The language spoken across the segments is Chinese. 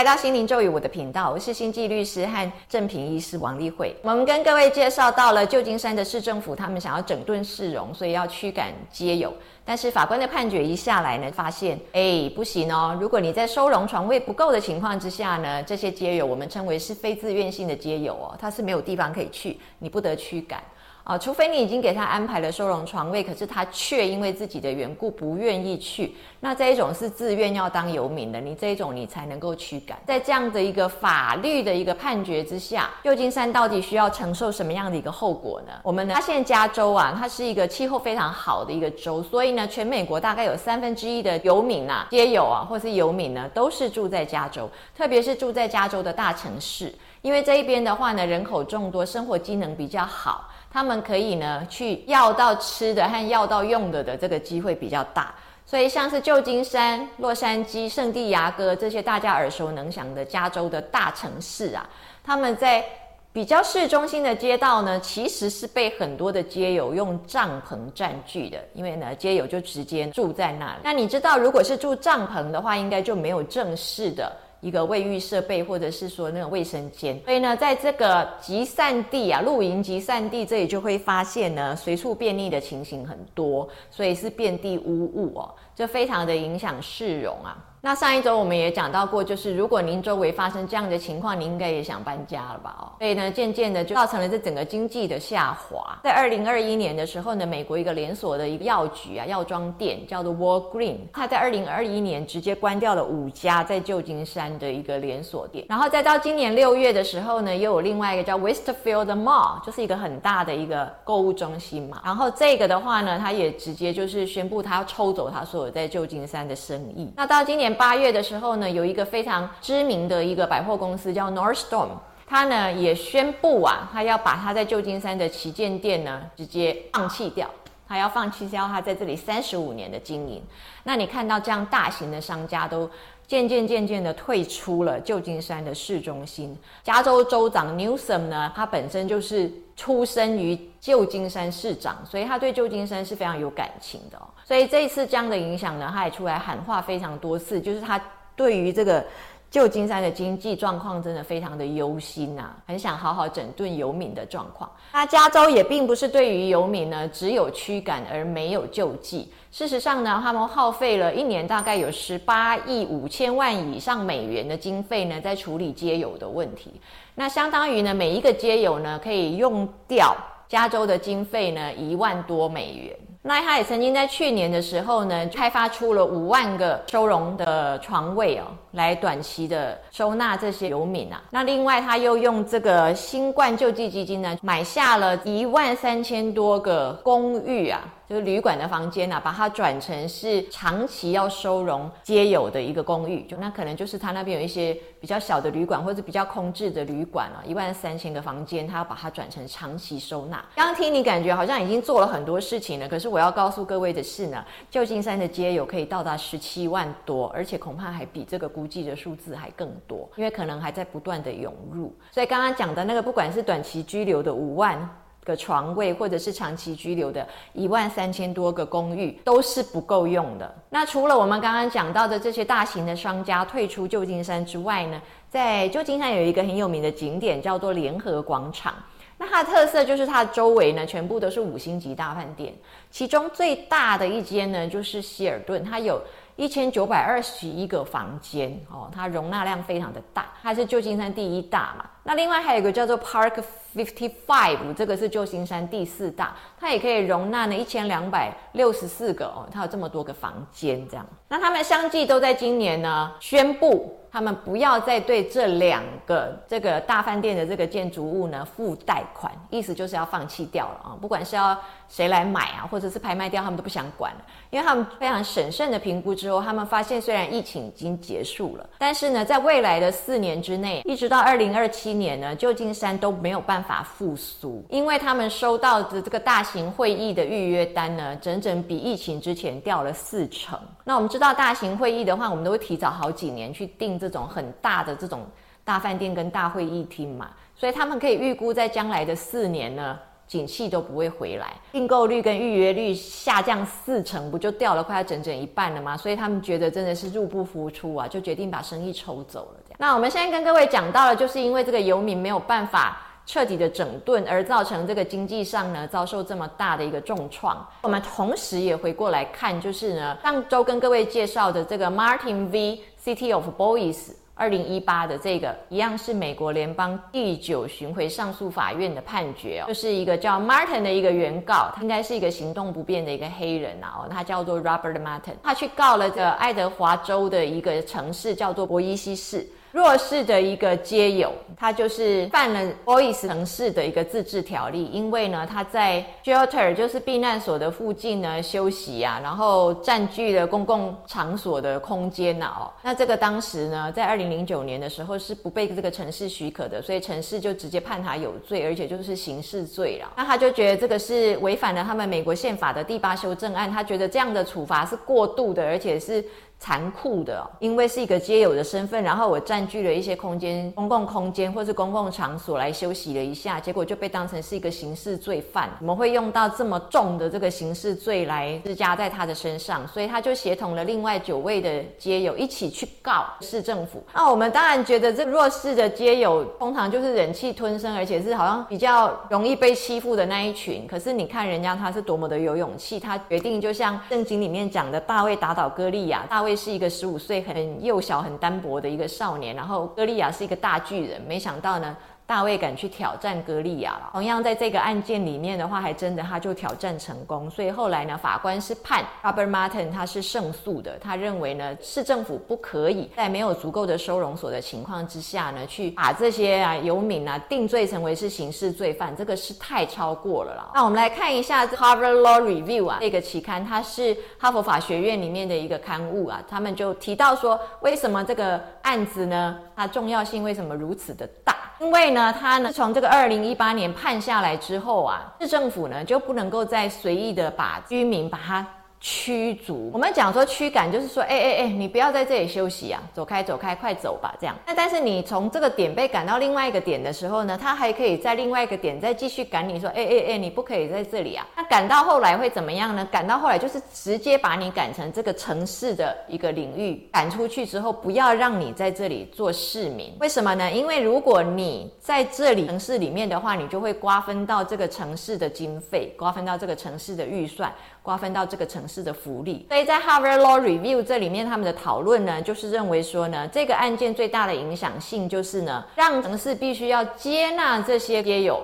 来到心灵咒语我的频道，我是星际律师和正品医师王丽慧。我们跟各位介绍到了旧金山的市政府，他们想要整顿市容，所以要驱赶街友。但是法官的判决一下来呢，发现哎不行哦，如果你在收容床位不够的情况之下呢，这些街友我们称为是非自愿性的街友哦，他是没有地方可以去，你不得驱赶。啊，除非你已经给他安排了收容床位，可是他却因为自己的缘故不愿意去，那这一种是自愿要当游民的，你这一种你才能够驱赶。在这样的一个法律的一个判决之下，旧金山到底需要承受什么样的一个后果呢？我们呢发现加州啊，它是一个气候非常好的一个州，所以呢，全美国大概有三分之一的游民啊，街友啊，或是游民呢，都是住在加州，特别是住在加州的大城市，因为这一边的话呢，人口众多，生活机能比较好。他们可以呢去要到吃的和要到用的的这个机会比较大，所以像是旧金山、洛杉矶、圣地亚哥这些大家耳熟能详的加州的大城市啊，他们在比较市中心的街道呢，其实是被很多的街友用帐篷占据的，因为呢街友就直接住在那里。那你知道，如果是住帐篷的话，应该就没有正式的。一个卫浴设备，或者是说那个卫生间，所以呢，在这个集散地啊，露营集散地这里就会发现呢，随处便利的情形很多，所以是遍地污物哦，就非常的影响市容啊。那上一周我们也讲到过，就是如果您周围发生这样的情况，您应该也想搬家了吧？哦，所以呢，渐渐的就造成了这整个经济的下滑。在二零二一年的时候呢，美国一个连锁的一个药局啊，药妆店叫做 Walgreen，它在二零二一年直接关掉了五家在旧金山的一个连锁店。然后再到今年六月的时候呢，又有另外一个叫 Westfield Mall，就是一个很大的一个购物中心嘛。然后这个的话呢，它也直接就是宣布它要抽走它所有在旧金山的生意。那到今年。八月的时候呢，有一个非常知名的一个百货公司叫 Nordstrom，它呢也宣布啊，它要把它在旧金山的旗舰店呢直接放弃掉，它要放弃掉它在这里三十五年的经营。那你看到这样大型的商家都渐渐渐渐的退出了旧金山的市中心。加州州长 Newsom 呢，他本身就是出生于旧金山市长，所以他对旧金山是非常有感情的。所以这一次这样的影响呢，他也出来喊话非常多次，就是他对于这个旧金山的经济状况真的非常的忧心呐，很想好好整顿游民的状况。那加州也并不是对于游民呢只有驱赶而没有救济，事实上呢，他们耗费了一年大概有十八亿五千万以上美元的经费呢，在处理街友的问题。那相当于呢，每一个街友呢可以用掉加州的经费呢一万多美元。那他也曾经在去年的时候呢，开发出了五万个收容的床位哦，来短期的收纳这些游民啊。那另外他又用这个新冠救济基金呢，买下了一万三千多个公寓啊。就是旅馆的房间啊，把它转成是长期要收容皆有的一个公寓，就那可能就是他那边有一些比较小的旅馆或者比较空置的旅馆啊，一万三千个房间，他要把它转成长期收纳。刚听你感觉好像已经做了很多事情了，可是我要告诉各位的是呢，旧金山的街友可以到达十七万多，而且恐怕还比这个估计的数字还更多，因为可能还在不断的涌入。所以刚刚讲的那个，不管是短期居留的五万。个床位，或者是长期居留的一万三千多个公寓，都是不够用的。那除了我们刚刚讲到的这些大型的商家退出旧金山之外呢，在旧金山有一个很有名的景点叫做联合广场。那它的特色就是它的周围呢，全部都是五星级大饭店，其中最大的一间呢，就是希尔顿，它有。一千九百二十一个房间哦，它容纳量非常的大，它是旧金山第一大嘛。那另外还有一个叫做 Park Fifty Five，这个是旧金山第四大，它也可以容纳呢一千两百六十四个哦，它有这么多个房间这样。那他们相继都在今年呢宣布。他们不要再对这两个这个大饭店的这个建筑物呢付贷款，意思就是要放弃掉了啊！不管是要谁来买啊，或者是拍卖掉，他们都不想管了，因为他们非常审慎的评估之后，他们发现虽然疫情已经结束了，但是呢，在未来的四年之内，一直到二零二七七年呢，旧金山都没有办法复苏，因为他们收到的这个大型会议的预约单呢，整整比疫情之前掉了四成。那我们知道大型会议的话，我们都会提早好几年去订。这种很大的这种大饭店跟大会议厅嘛，所以他们可以预估在将来的四年呢，景气都不会回来，订购率跟预约率下降四成，不就掉了快要整整一半了吗？所以他们觉得真的是入不敷出啊，就决定把生意抽走了。那我们现在跟各位讲到了，就是因为这个游民没有办法彻底的整顿，而造成这个经济上呢遭受这么大的一个重创。我们同时也回过来看，就是呢上周跟各位介绍的这个 Martin v City of Boys。二零一八的这个一样是美国联邦第九巡回上诉法院的判决哦，就是一个叫 Martin 的一个原告，他应该是一个行动不便的一个黑人呐哦，他叫做 Robert Martin，他去告了这爱德华州的一个城市叫做博伊西市。弱势的一个街友，他就是犯了 Boys 城市的一个自治条例，因为呢，他在 shelter 就是避难所的附近呢休息啊，然后占据了公共场所的空间呐哦，那这个当时呢，在二零零九年的时候是不被这个城市许可的，所以城市就直接判他有罪，而且就是刑事罪了。那他就觉得这个是违反了他们美国宪法的第八修正案，他觉得这样的处罚是过度的，而且是。残酷的，因为是一个街友的身份，然后我占据了一些空间、公共空间或是公共场所来休息了一下，结果就被当成是一个刑事罪犯。我们会用到这么重的这个刑事罪来施加在他的身上，所以他就协同了另外九位的街友一起去告市政府。那我们当然觉得这弱势的街友通常就是忍气吞声，而且是好像比较容易被欺负的那一群。可是你看人家他是多么的有勇气，他决定就像圣经里面讲的，大卫打倒歌利亚，大卫。是一个十五岁很幼小、很单薄的一个少年，然后歌利亚是一个大巨人，没想到呢。大卫敢去挑战歌利亚了。同样在这个案件里面的话，还真的他就挑战成功。所以后来呢，法官是判 Robert Martin 他是胜诉的。他认为呢，市政府不可以在没有足够的收容所的情况之下呢，去把这些啊游民啊定罪成为是刑事罪犯，这个是太超过了啦。那我们来看一下 Harvard Law Review 啊，这个期刊它是哈佛法学院里面的一个刊物啊，他们就提到说，为什么这个案子呢，它重要性为什么如此的大？因为呢，他呢从这个二零一八年判下来之后啊，市政府呢就不能够再随意的把居民把他。驱逐，我们讲说驱赶，就是说，哎哎哎，你不要在这里休息啊，走开走开，快走吧，这样。那但是你从这个点被赶到另外一个点的时候呢，他还可以在另外一个点再继续赶你，说，哎哎哎，你不可以在这里啊。那赶到后来会怎么样呢？赶到后来就是直接把你赶成这个城市的一个领域，赶出去之后，不要让你在这里做市民。为什么呢？因为如果你在这里城市里面的话，你就会瓜分到这个城市的经费，瓜分到这个城市的预算。瓜分到这个城市的福利，所以在 Harvard Law Review 这里面，他们的讨论呢，就是认为说呢，这个案件最大的影响性就是呢，让城市必须要接纳这些街友。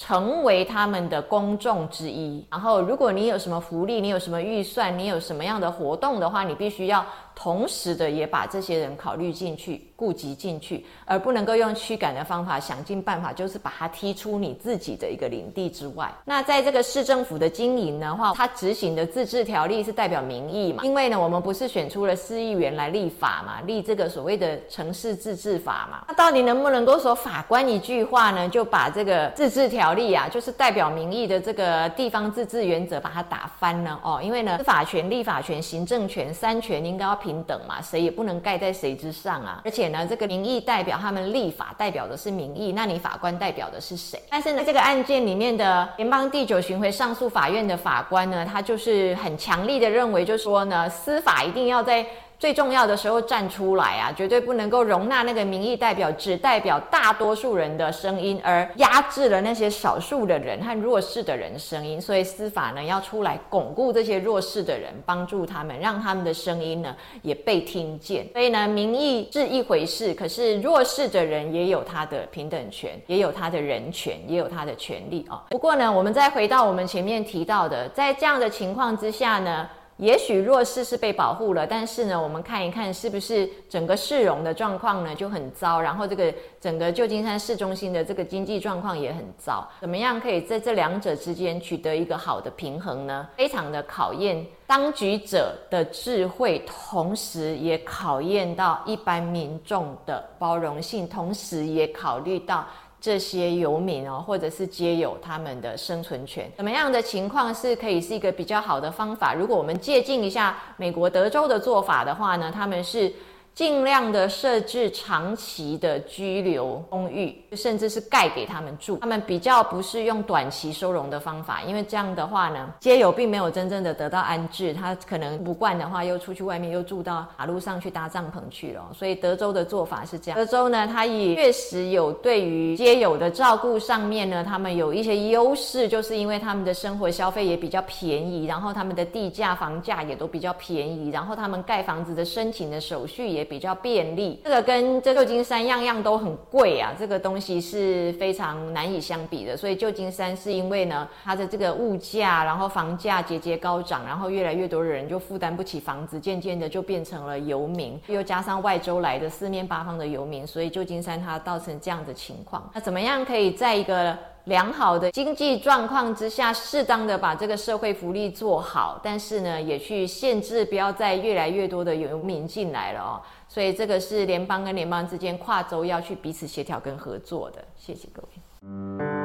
成为他们的公众之一。然后，如果你有什么福利，你有什么预算，你有什么样的活动的话，你必须要同时的也把这些人考虑进去、顾及进去，而不能够用驱赶的方法，想尽办法就是把他踢出你自己的一个领地之外。那在这个市政府的经营的话，他执行的自治条例是代表民意嘛？因为呢，我们不是选出了市议员来立法嘛，立这个所谓的城市自治法嘛？那到底能不能够说法官一句话呢，就把这个自治条？例啊，就是代表民意的这个地方自治原则，把它打翻呢哦。因为呢，司法权、立法权、行政权三权应该要平平等嘛，谁也不能盖在谁之上啊。而且呢，这个民意代表他们立法代表的是民意，那你法官代表的是谁？但是呢，这个案件里面的联邦第九巡回上诉法院的法官呢，他就是很强力的认为，就说呢，司法一定要在。最重要的时候站出来啊，绝对不能够容纳那个民意代表只代表大多数人的声音，而压制了那些少数的人和弱势的人声音。所以司法呢要出来巩固这些弱势的人，帮助他们，让他们的声音呢也被听见。所以呢，民意是一回事，可是弱势的人也有他的平等权，也有他的人权，也有他的权利啊。不过呢，我们再回到我们前面提到的，在这样的情况之下呢。也许弱势是被保护了，但是呢，我们看一看是不是整个市容的状况呢就很糟，然后这个整个旧金山市中心的这个经济状况也很糟，怎么样可以在这两者之间取得一个好的平衡呢？非常的考验当局者的智慧，同时也考验到一般民众的包容性，同时也考虑到。这些游民哦，或者是皆有他们的生存权，怎么样的情况是可以是一个比较好的方法？如果我们借鉴一下美国德州的做法的话呢，他们是。尽量的设置长期的居留公寓，甚至是盖给他们住。他们比较不是用短期收容的方法，因为这样的话呢，街友并没有真正的得到安置，他可能不惯的话，又出去外面又住到马路上去搭帐篷去了。所以德州的做法是这样，德州呢，它也确实有对于街友的照顾上面呢，他们有一些优势，就是因为他们的生活消费也比较便宜，然后他们的地价、房价也都比较便宜，然后他们盖房子的申请的手续也比较便利。这个跟这旧金山样样都很贵啊，这个东西是非常难以相比的。所以旧金山是因为呢，它的这个物价，然后房价节节高涨，然后越来越多的人就负担不起房子，渐渐的就变成了游民，又加上外州来的四面八方的游民，所以旧金山它造成这样的情况。那怎么样可以在一个良好的经济状况之下，适当的把这个社会福利做好，但是呢，也去限制，不要再越来越多的游民进来了哦。所以这个是联邦跟联邦之间跨州要去彼此协调跟合作的。谢谢各位。